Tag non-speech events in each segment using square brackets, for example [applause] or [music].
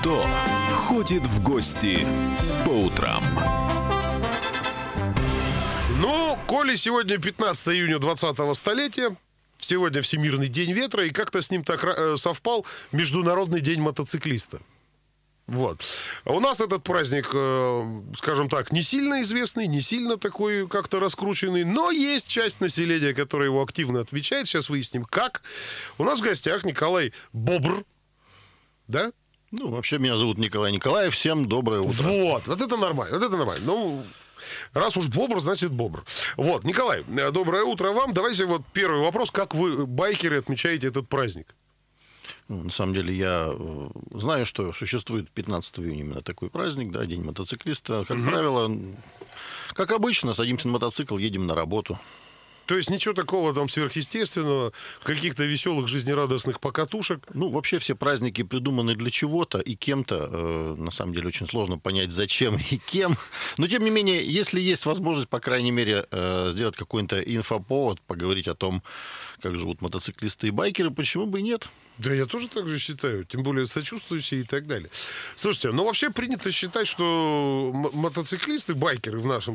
Кто ходит в гости по утрам? Ну, коли сегодня 15 июня 20-го столетия, сегодня Всемирный день ветра, и как-то с ним так э, совпал Международный день мотоциклиста. Вот. А у нас этот праздник, э, скажем так, не сильно известный, не сильно такой как-то раскрученный, но есть часть населения, которая его активно отмечает. Сейчас выясним, как. У нас в гостях Николай Бобр. Да? Ну, вообще, меня зовут Николай Николаев. Всем доброе утро. Вот, вот это нормально, вот это нормально. Ну, Раз уж бобр, значит бобр. Вот, Николай, э, доброе утро вам. Давайте вот первый вопрос. Как вы, байкеры, отмечаете этот праздник? Ну, на самом деле я э, знаю, что существует 15 июня именно такой праздник, да, День мотоциклиста. Как угу. правило, как обычно, садимся на мотоцикл, едем на работу. То есть ничего такого там сверхъестественного, каких-то веселых, жизнерадостных покатушек? Ну, вообще все праздники придуманы для чего-то, и кем-то, э, на самом деле, очень сложно понять, зачем и кем. Но, тем не менее, если есть возможность, по крайней мере, э, сделать какой-то инфоповод, поговорить о том, как живут мотоциклисты и байкеры, почему бы и нет? Да, я тоже так же считаю, тем более сочувствующие и так далее. Слушайте, ну вообще принято считать, что мотоциклисты, байкеры в нашем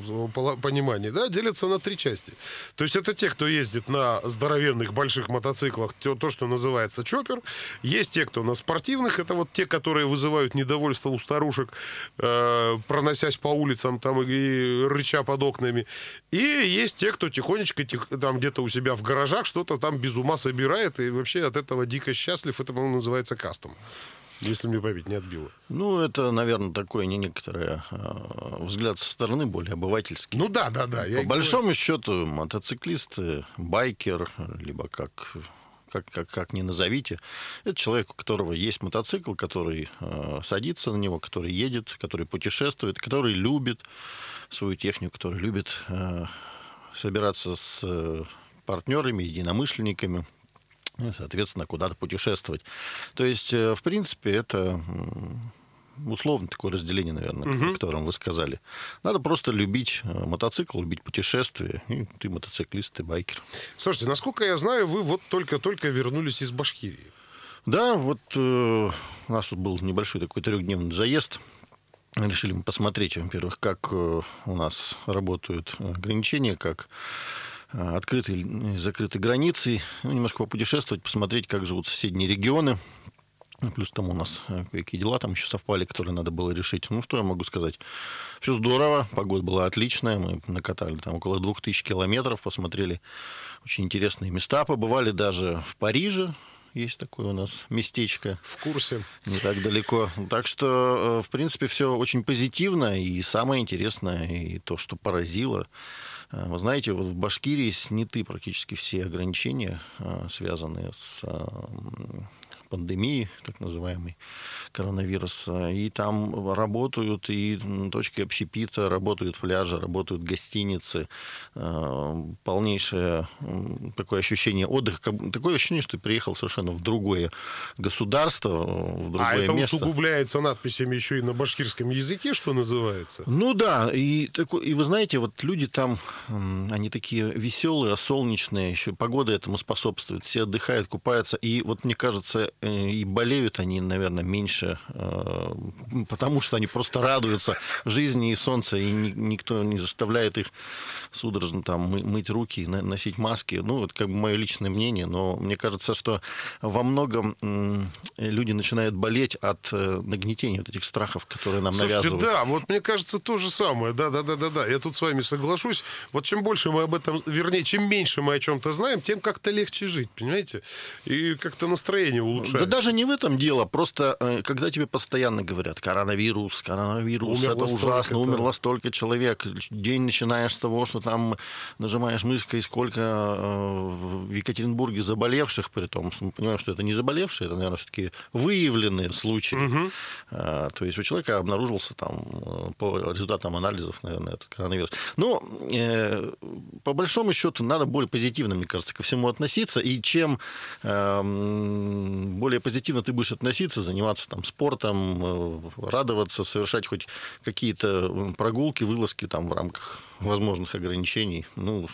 понимании, да, делятся на три части. То есть это те, кто ездит на здоровенных больших мотоциклах, то, то что называется чоппер. Есть те, кто на спортивных, это вот те, которые вызывают недовольство у старушек, э, проносясь по улицам там и рыча под окнами. И есть те, кто тихонечко тих, там где-то у себя в гаражах что-то там без ума собирает и вообще от этого дико счастлив счастлив, это, по-моему, называется кастом. Если мне память не отбила. Ну, это, наверное, такой не некоторый э, взгляд со стороны, более обывательский. Ну да, да, да. По большому говорю. счету, мотоциклист, байкер, либо как как, как, как ни назовите, это человек, у которого есть мотоцикл, который э, садится на него, который едет, который путешествует, который любит свою технику, который любит э, собираться с э, партнерами, единомышленниками, и, соответственно, куда-то путешествовать. То есть, э, в принципе, это условно такое разделение, наверное, угу. о котором вы сказали. Надо просто любить э, мотоцикл, любить путешествия. И ты мотоциклист, ты байкер. Слушайте, насколько я знаю, вы вот только-только вернулись из Башкирии. Да, вот э, у нас тут был небольшой такой трехдневный заезд. Решили мы посмотреть, во-первых, как э, у нас работают ограничения, как Э, открытой и закрытой границей, ну, немножко попутешествовать, посмотреть, как живут соседние регионы. Плюс там у нас э, какие дела там еще совпали, которые надо было решить. Ну, что я могу сказать? Все здорово, погода была отличная, мы накатали там около 2000 километров, посмотрели очень интересные места, побывали даже в Париже, есть такое у нас местечко. В курсе. Не так далеко. Так что, э, в принципе, все очень позитивно. И самое интересное, и то, что поразило, Э, вы знаете, вот в Башкирии сняты практически все ограничения, э, связанные с э, пандемии, так называемой, коронавируса. И там работают и точки общепита, работают пляжи, работают гостиницы. Э, полнейшее такое ощущение отдыха. Такое ощущение, что ты приехал совершенно в другое государство, в другое а это место. усугубляется надписями еще и на башкирском языке, что называется? Ну да, и, и вы знаете, вот люди там, они такие веселые, солнечные, еще погода этому способствует, все отдыхают, купаются, и вот мне кажется, Э, и болеют они, наверное, меньше, э, потому что они просто радуются жизни и солнца, и никто не заставляет их судорожно там мыть руки, носить маски. Ну, это как бы мое личное мнение, но мне кажется, что во многом люди начинают болеть от э, нагнетения вот этих страхов, которые нам Слушайте, навязывают. да, вот мне кажется то же самое. Да, да, да, да, да. Я тут с вами соглашусь. Вот чем больше мы об этом, вернее, чем меньше мы о чем-то знаем, тем как-то легче жить, понимаете? И как-то настроение улучшается. Да даже не в этом дело. Просто э, когда тебе постоянно говорят, коронавирус, коронавирус, умерло это ужасно, умерло столько человек. День начинаешь с того, что там нажимаешь мышкой, сколько э, в Екатеринбурге заболевших, при том, что мы понимаем, что это не заболевшие, это, наверное, все-таки выявленные случаи. Угу. То есть у человека обнаружился там по результатам анализов, наверное, этот коронавирус. Но э, по большому счету надо более позитивно, мне кажется, ко всему относиться. И чем э, более позитивно ты будешь относиться, заниматься там спортом, э, радоваться, совершать хоть какие-то прогулки, вылазки там в рамках возможных ограничений, ну,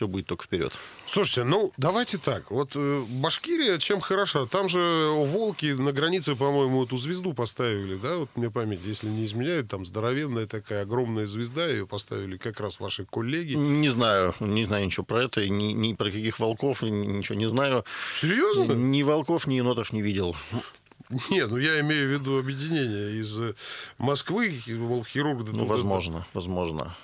все будет только вперед. Слушайте, ну давайте так. Вот э, Башкирия чем хороша? Там же волки на границе, по-моему, эту звезду поставили, да? Вот мне память, если не изменяет, там здоровенная такая огромная звезда, ее поставили как раз ваши коллеги. Не знаю, не знаю ничего про это, ни, ни про каких волков, ничего не знаю. Серьезно? Ни волков, ни енотов не видел. Нет, ну я имею в виду объединение из Москвы, был хирург. Ну, возможно, возможно.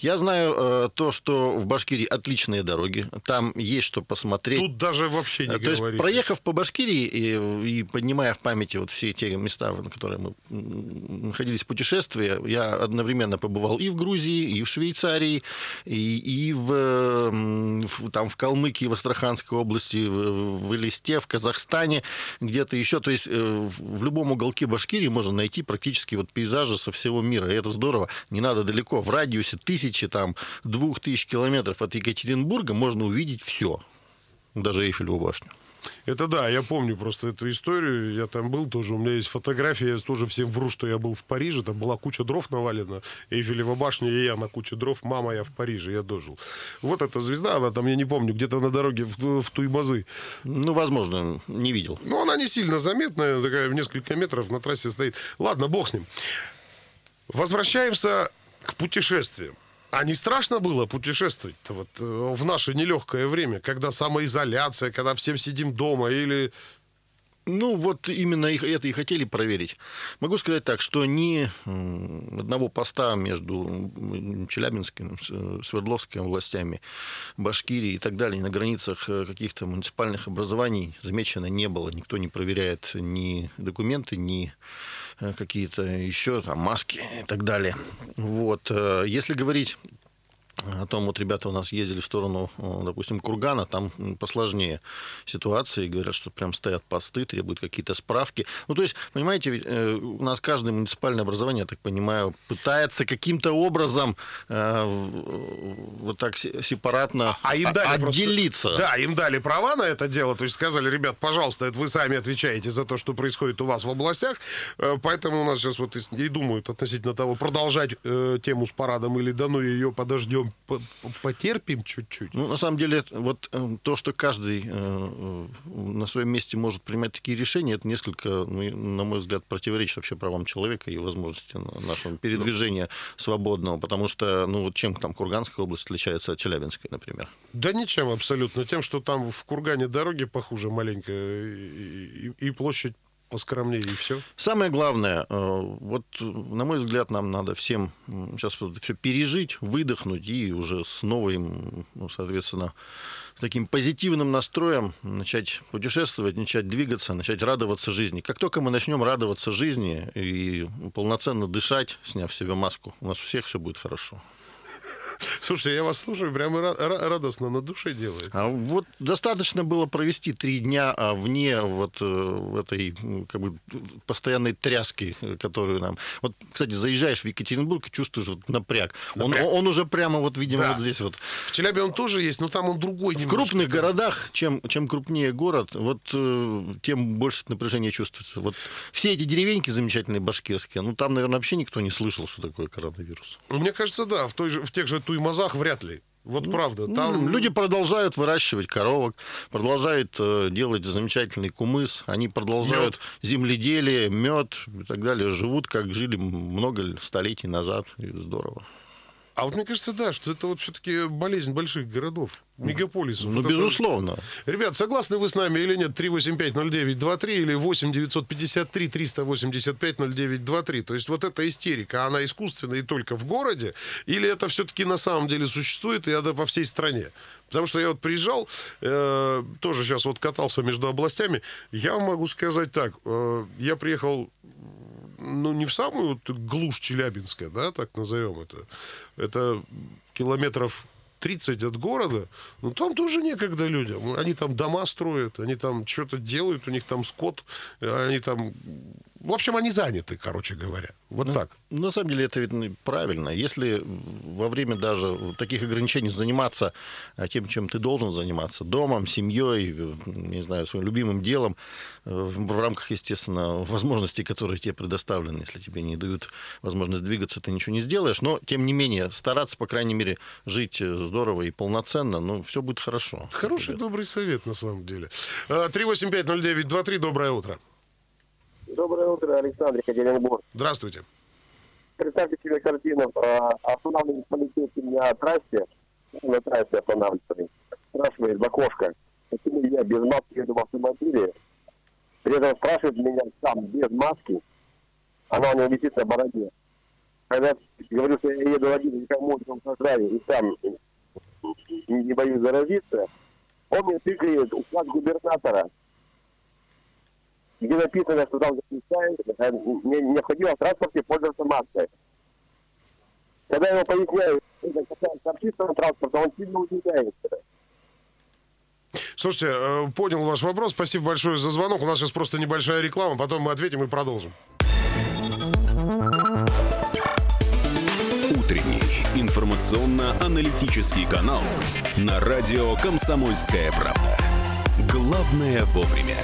Я знаю э, то, что в Башкирии отличные дороги, там есть что посмотреть. Тут даже вообще не э, То есть, проехав по Башкирии и, и поднимая в памяти вот все те места, на которые мы находились в путешествии, я одновременно побывал и в Грузии, и в Швейцарии, и, и в, в, там, в Калмыкии, в Астраханской области, в, в Элисте, в Казахстане, где-то еще. То есть, э, в любом уголке Башкирии можно найти практически вот пейзажи со всего мира. И это здорово. Не надо далеко. В радиусе тысяч тысячи, там, двух тысяч километров от Екатеринбурга можно увидеть все, даже Эйфелеву башню. Это да, я помню просто эту историю. Я там был тоже. У меня есть фотография. Я тоже всем вру, что я был в Париже. Там была куча дров навалена. Эйфелева башня и я на куче дров. Мама, я в Париже. Я дожил. Вот эта звезда, она там, я не помню, где-то на дороге в, в Туймазы. Ну, возможно, не видел. Ну, она не сильно заметная. Такая в несколько метров на трассе стоит. Ладно, бог с ним. Возвращаемся к путешествиям. А не страшно было путешествовать-то вот э, в наше нелегкое время, когда самоизоляция, когда всем сидим дома или... Ну, вот именно это и хотели проверить. Могу сказать так, что ни одного поста между Челябинским, Свердловскими властями, Башкирией и так далее, на границах э, каких-то муниципальных образований замечено не было. Никто не проверяет ни документы, ни какие-то еще там маски и так далее. Вот. Э, если говорить о том, вот ребята у нас ездили в сторону, допустим, Кургана, там посложнее ситуация, и говорят, что прям стоят посты, требуют какие-то справки. Ну, то есть, понимаете, э, у нас каждое муниципальное образование, я так понимаю, пытается каким-то образом э, вот так сепаратно а им дали отделиться. Просто, да, им дали права на это дело, то есть сказали, ребят, пожалуйста, это вы сами отвечаете за то, что происходит у вас в областях, э, поэтому у нас сейчас вот и думают относительно того, продолжать э, тему с парадом или да ну ее подождем потерпим чуть-чуть. Ну, на самом деле, вот э, то, что каждый э, на своем месте может принимать такие решения, это несколько, ну, на мой взгляд, противоречит вообще правам человека и возможности нашего передвижения свободного, потому что, ну, вот чем там Курганская область отличается от Челябинской, например? Да ничем абсолютно. Тем, что там в Кургане дороги похуже маленько, и, и площадь поскромнее и все. Самое главное, э, вот, на мой взгляд, нам надо всем сейчас все пережить, выдохнуть и уже с новым, ну, соответственно, с таким позитивным настроем начать путешествовать, начать двигаться, начать радоваться жизни. Как только мы начнем радоваться жизни и полноценно дышать, сняв себе маску, у нас у всех все будет хорошо. [laughs] Слушайте, я вас слушаю, прямо радостно на душе делается. А вот достаточно было провести три дня а, вне вот э, этой как бы постоянной тряски, которую нам... Вот, кстати, заезжаешь в Екатеринбург и чувствуешь вот напряг. напряг. Он, он уже прямо вот, видимо, да. вот здесь вот. В Челябе он тоже есть, но там он другой. В крупных городах, чем, чем крупнее город, вот э, тем больше напряжения чувствуется. Вот все эти деревеньки замечательные башкирские, ну там, наверное, вообще никто не слышал, что такое коронавирус. Мне кажется, да, в, той же, в тех же Туймазах вряд ли. Вот ну, правда. Ну, там... Люди продолжают выращивать коровок, продолжают э, делать замечательный кумыс, они продолжают мед. земледелие, мед и так далее. Живут, как жили много столетий назад. И здорово. А вот мне кажется, да, что это вот все-таки болезнь больших городов, мегаполисов. Ну, вот безусловно. Это... Ребят, согласны вы с нами или нет? 3850923 или 8953 385 0923. То есть вот эта истерика, она искусственная и только в городе? Или это все-таки на самом деле существует и это по всей стране? Потому что я вот приезжал, э, тоже сейчас вот катался между областями. Я могу сказать так. Э, я приехал ну, не в самую вот глушь Челябинска, да, так назовем это. Это километров 30 от города, ну там тоже некогда людям. Они там дома строят, они там что-то делают, у них там скот, они там в общем, они заняты, короче говоря. Вот ну, так. На самом деле это видно правильно. Если во время даже таких ограничений заниматься а, тем, чем ты должен заниматься, домом, семьей, не знаю, своим любимым делом, э, в рамках, естественно, возможностей, которые тебе предоставлены, если тебе не дают возможность двигаться, ты ничего не сделаешь. Но, тем не менее, стараться, по крайней мере, жить э, здорово и полноценно, ну, все будет хорошо. Хороший, ребят. добрый совет, на самом деле. 3850923, э, доброе утро. Доброе утро, Александр Екатеринбург. Здравствуйте. Представьте себе картину. А, останавливает полицейский меня на трассе, на трассе останавливает. Спрашивает окошко, почему я без маски еду в автомобиле. При этом спрашивает меня сам без маски. Она у него висит на бороде. Когда говорю, что я еду один, никому не угрожаю, и сам не боюсь заразиться, он мне тыкает указ губернатора где написано, что там запрещается, э, необходимо в транспорте пользоваться маской. Когда я ему поясняю, это касается общественного транспорта, он сильно удивляется. Слушайте, э, понял ваш вопрос. Спасибо большое за звонок. У нас сейчас просто небольшая реклама, потом мы ответим и продолжим. Утренний информационно-аналитический канал на радио «Комсомольская правда». Главное вовремя.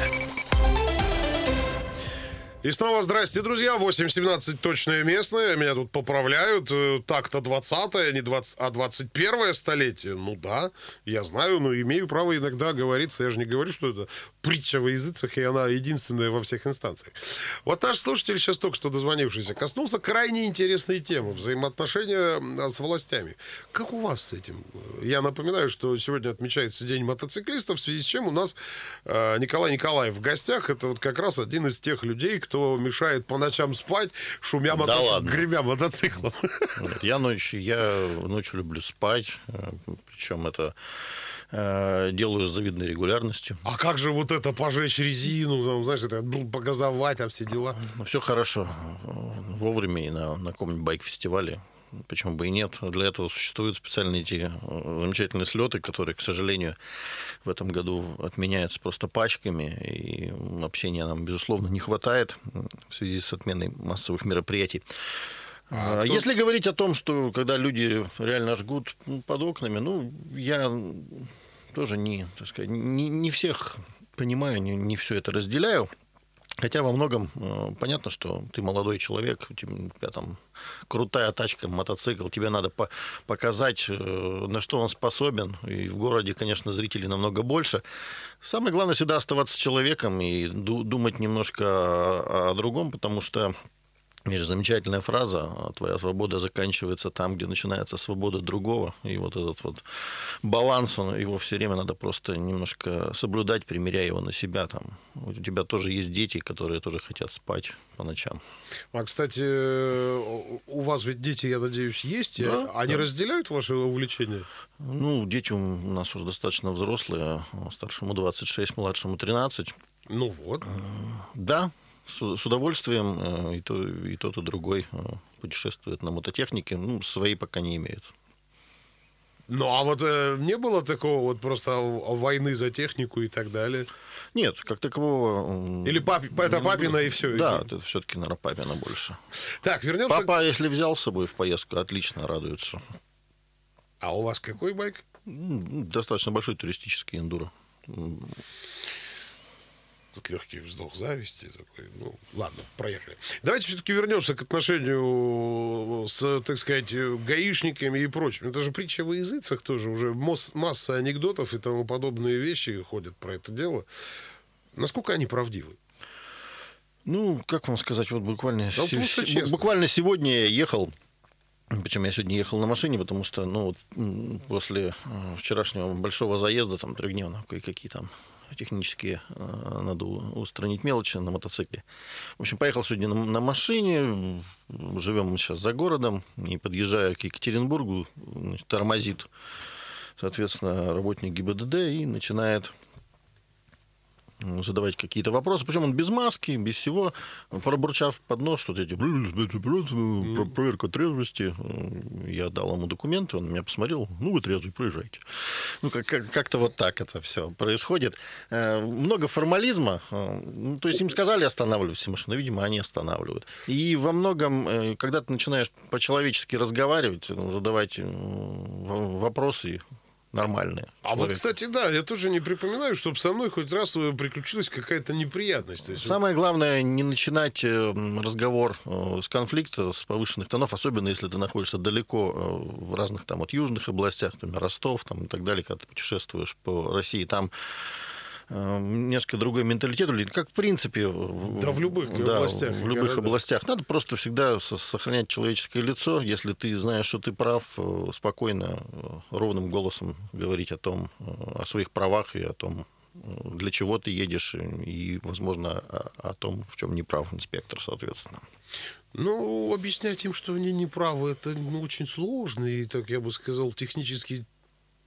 И снова здрасте, друзья. 8.17 точное местное. Меня тут поправляют. Э, так-то 20-е, не 20, а 21 столетие. Ну да, я знаю, но имею право иногда говориться. Я же не говорю, что это притча во языцах, и она единственная во всех инстанциях. Вот наш слушатель, сейчас только что дозвонившийся, коснулся крайне интересной темы взаимоотношения с властями. Как у вас с этим? Я напоминаю, что сегодня отмечается День мотоциклистов, в связи с чем у нас э, Николай Николаев в гостях. Это вот как раз один из тех людей, кто кто мешает по ночам спать, шумя да ладно. гремя мотоциклом. Нет, я ночью, я ночью люблю спать, э, причем это э, делаю с завидной регулярностью. А как же вот это пожечь резину, там, знаешь, это погазовать, там все дела? Ну, все хорошо. Вовремя и на, на каком-нибудь байк-фестивале почему бы и нет. Для этого существуют специальные эти э, замечательные слеты, которые, к сожалению, в этом году отменяются просто пачками, и общения нам, безусловно, не хватает в связи с отменой массовых мероприятий. А, а Если кто... говорить о том, что когда люди реально жгут под окнами, ну, я тоже не, так сказать, не, не всех понимаю, не, не все это разделяю. Хотя во многом э, понятно, что ты молодой человек, у тебя там крутая тачка, мотоцикл, тебе надо по показать, э, на что он способен. И в городе, конечно, зрителей намного больше. Самое главное всегда оставаться человеком и думать немножко о, о другом, потому что есть замечательная фраза «Твоя свобода заканчивается там, где начинается свобода другого». И вот этот вот баланс, его все время надо просто немножко соблюдать, примеряя его на себя. Там. У тебя тоже есть дети, которые тоже хотят спать по ночам. А, кстати, у вас ведь дети, я надеюсь, есть? Да, Они да. разделяют ваши увлечения? Ну, дети у нас уже достаточно взрослые. Старшему 26, младшему 13. Ну вот. Да, с, удовольствием э, и, то, и тот, и другой э, путешествует на мототехнике. Ну, свои пока не имеют. Ну, а вот э, не было такого вот просто войны за технику и так далее? Нет, как такового... Или пап, это папина и все? Да, это все-таки, наверное, папина больше. Так, вернемся... Папа, если взял с собой в поездку, отлично радуется. А у вас какой байк? Достаточно большой туристический эндуро. Тут легкий вздох зависти такой. Ну, ладно, проехали. Давайте все-таки вернемся к отношению с, так сказать, гаишниками и прочим. Это же притча во языцах тоже. Уже масса анекдотов и тому подобные вещи ходят про это дело. Насколько они правдивы? Ну, как вам сказать, вот буквально, да, с... буквально сегодня я ехал причем я сегодня ехал на машине, потому что ну, после э, вчерашнего большого заезда, там, трехдневного, кое-какие там технические э, надо устранить мелочи на мотоцикле. В общем, поехал сегодня на, на машине, живем мы сейчас за городом, и подъезжая к Екатеринбургу, тормозит, соответственно, работник ГИБДД и начинает задавать какие-то вопросы. Причем он без маски, без всего, пробурчав под нос что-то эти проверка трезвости. Я дал ему документы, он меня посмотрел, ну вы трезвый, проезжайте. Ну как- как- как-то вот так это все происходит. Э, Много формализма. Э, ну, То есть им сказали останавливать все машины, видимо, они останавливают. И во многом, э, когда ты начинаешь по-человечески разговаривать, э, задавать э, вопросы нормальные. А вот, человеку. кстати, да, я тоже не припоминаю, чтобы со мной хоть раз э, приключилась какая-то неприятность. Есть, Самое главное не начинать э, разговор э, с конфликта, с повышенных тонов, особенно если ты находишься далеко в разных там вот южных областях, например, Ростов там, и так далее, когда ты путешествуешь по России, там несколько другой менталитет, или как в принципе... в- Да, в любых да, областях В любых городах. областях. Надо просто всегда со- сохранять человеческое лицо. Если ты знаешь, что ты прав, э, спокойно, э, ровным голосом говорить о том, э, о своих правах и о том, э, для чего ты едешь, и, возможно, о, о том, в чем не прав инспектор, соответственно. Ну, объяснять им, что они не правы, это ну, очень сложно и, так я бы сказал, технически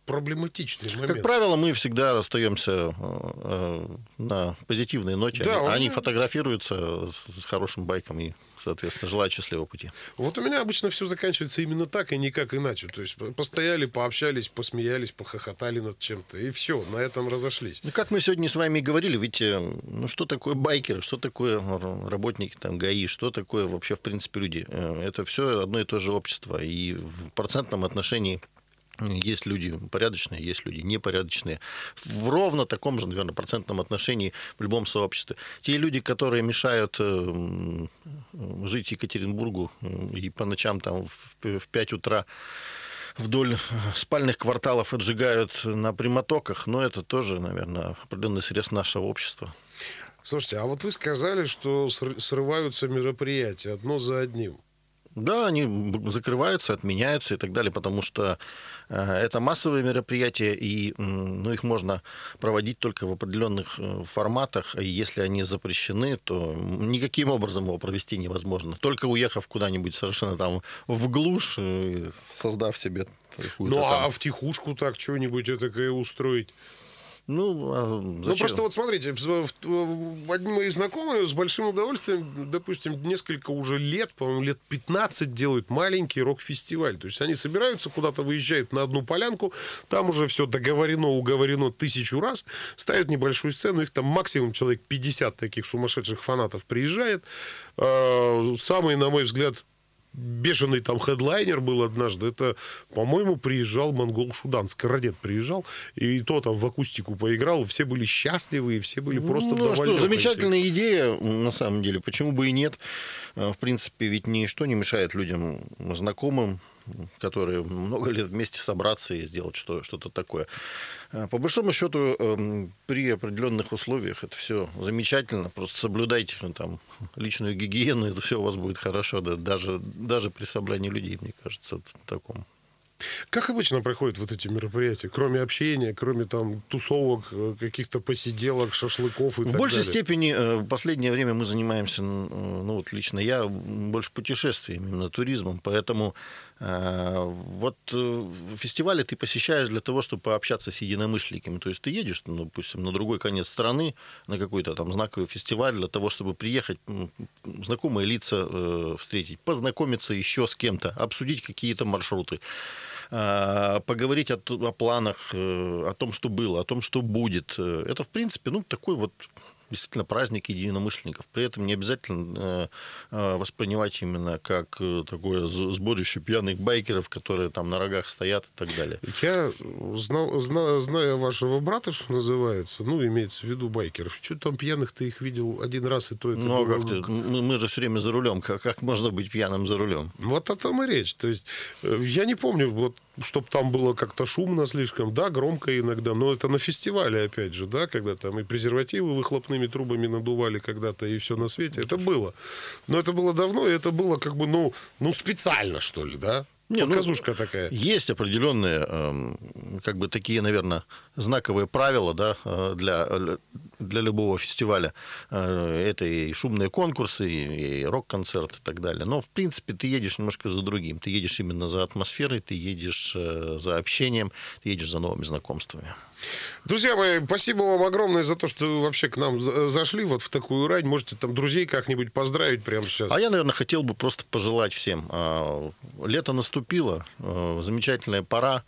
проблематичный момент. Как правило, мы всегда расстаемся э, э, на позитивной ноте. Да, они, он- они фотографируются с, хорошим байком и, соответственно, желают счастливого пути. Вот у меня обычно все заканчивается именно так и никак иначе. То есть постояли, пообщались, посмеялись, похохотали над чем-то, и все, на этом разошлись. Ну, как мы сегодня с вами и говорили, ведь э, ну, что такое байкеры, что такое работники там, ГАИ, что такое вообще, в принципе, люди? Это все одно и то же общество. И в процентном отношении есть люди порядочные, есть люди непорядочные. В ровно таком же, наверное, процентном отношении в любом сообществе. Те люди, которые мешают э, м, жить Екатеринбургу э, и по ночам там в, в 5 утра вдоль спальных кварталов отжигают на прямотоках, но это тоже, наверное, определенный срез нашего общества. Слушайте, а вот вы сказали, что ср- срываются мероприятия одно за одним. Да, они закрываются, отменяются и так далее, потому что э, это массовые мероприятия, и ну, их можно проводить только в определенных э, форматах, и если они запрещены, то никаким образом его провести невозможно. Только уехав куда-нибудь совершенно там в глушь, э, создав себе Ну, там- а в тихушку так что-нибудь этакое устроить? Ну, а Ну, зачем? просто вот смотрите, одни мои знакомые с большим удовольствием, допустим, несколько уже лет, по-моему, лет 15 делают маленький рок-фестиваль. То есть они собираются, куда-то выезжают на одну полянку, там уже все договорено, уговорено тысячу раз, ставят небольшую сцену, их там максимум человек 50 таких сумасшедших фанатов приезжает. Э, Самый, на мой взгляд, бешеный там хедлайнер был однажды. Это, по-моему, приезжал монгол Шудан. Скородет приезжал, и то там в акустику поиграл. Все были счастливы, и все были просто ну, а что, замечательная идея, на самом деле. Почему бы и нет? Э, В принципе, ведь ничто не мешает людям знакомым, которые много лет вместе собраться и сделать что- что-то такое. Э, По большому счету, эм, при определенных условиях это все замечательно. Просто соблюдайте э, там личную гигиену, это все у вас будет хорошо, да, даже, даже при собрании людей, мне кажется, в таком. Как обычно проходят вот эти мероприятия? Кроме общения, кроме там тусовок, э, каких-то посиделок, шашлыков и В так большей далее. степени в последнее время мы занимаемся, ну вот лично я, больше путешествиями, именно туризмом, поэтому вот э, в фестивале ты посещаешь для того, чтобы пообщаться с единомышленниками. То есть ты едешь, ну, допустим, на другой конец страны, на какой-то там знаковый фестиваль, для того, чтобы приехать, знакомые лица э, встретить, познакомиться еще с кем-то, обсудить какие-то маршруты э, поговорить о, о планах, э, о том, что было, о том, что будет. Э, Это, в принципе, ну, такой вот действительно праздник единомышленников. При этом не обязательно э, э, воспринимать именно как э, такое сборище пьяных байкеров, которые там на рогах стоят и так далее. Я, знал, зна- зная вашего брата, что называется, ну, имеется в виду байкеров, что там пьяных-то их видел один раз, и то это Ну, а было- как ты? Мы, мы же все время за рулем. Как, как можно быть пьяным за рулем? Вот о том и речь. То есть я не помню, вот, чтобы там было как-то шумно слишком, да, громко иногда, но это на фестивале, опять же, да, когда там и презервативы выхлопными трубами надували когда-то, и все на свете. Это было. Но это было давно, и это было как бы, ну, ну специально, что ли, да? Не, ну, Показушка такая. Есть определенные, эм, как бы такие, наверное, знаковые правила, да, э, для, для любого фестиваля. Э, это и шумные конкурсы, и рок-концерт и так далее. Но, в принципе, ты едешь немножко за другим. Ты едешь именно за атмосферой, ты едешь э, за общением, ты едешь за новыми знакомствами. Друзья мои, спасибо вам огромное за то, что вы вообще к нам зашли вот в такую рань. Можете там друзей как-нибудь поздравить прямо сейчас. А я, наверное, хотел бы просто пожелать всем. А, лето наступило, а, замечательная пора.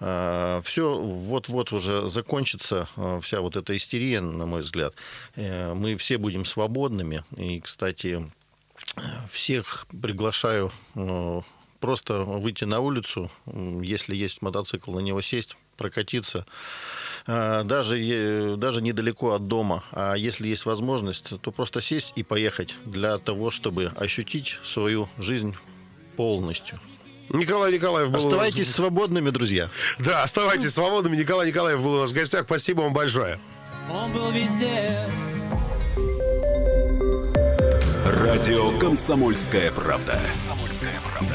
А, Все вот-вот уже закончится, вся вот эта истерия, на мой взгляд. Э, мы все будем свободными. И, кстати, всех приглашаю просто выйти на улицу, если есть мотоцикл, на него сесть, прокатиться, э, даже, даже недалеко от дома. А если есть возможность, то просто сесть и поехать для того, чтобы ощутить свою жизнь полностью. Николай Николаев был Оставайтесь нас... свободными, друзья. Да, оставайтесь свободными. Николай Николаев был у нас в гостях. Спасибо вам большое. Он был везде. Радио «Комсомольская правда».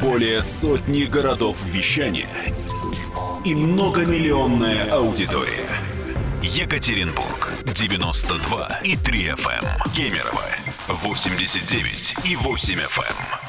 Более сотни городов вещания – и многомиллионная аудитория. Екатеринбург 92 и 3 FM. Эм. Кемерово 89 и 8 FM.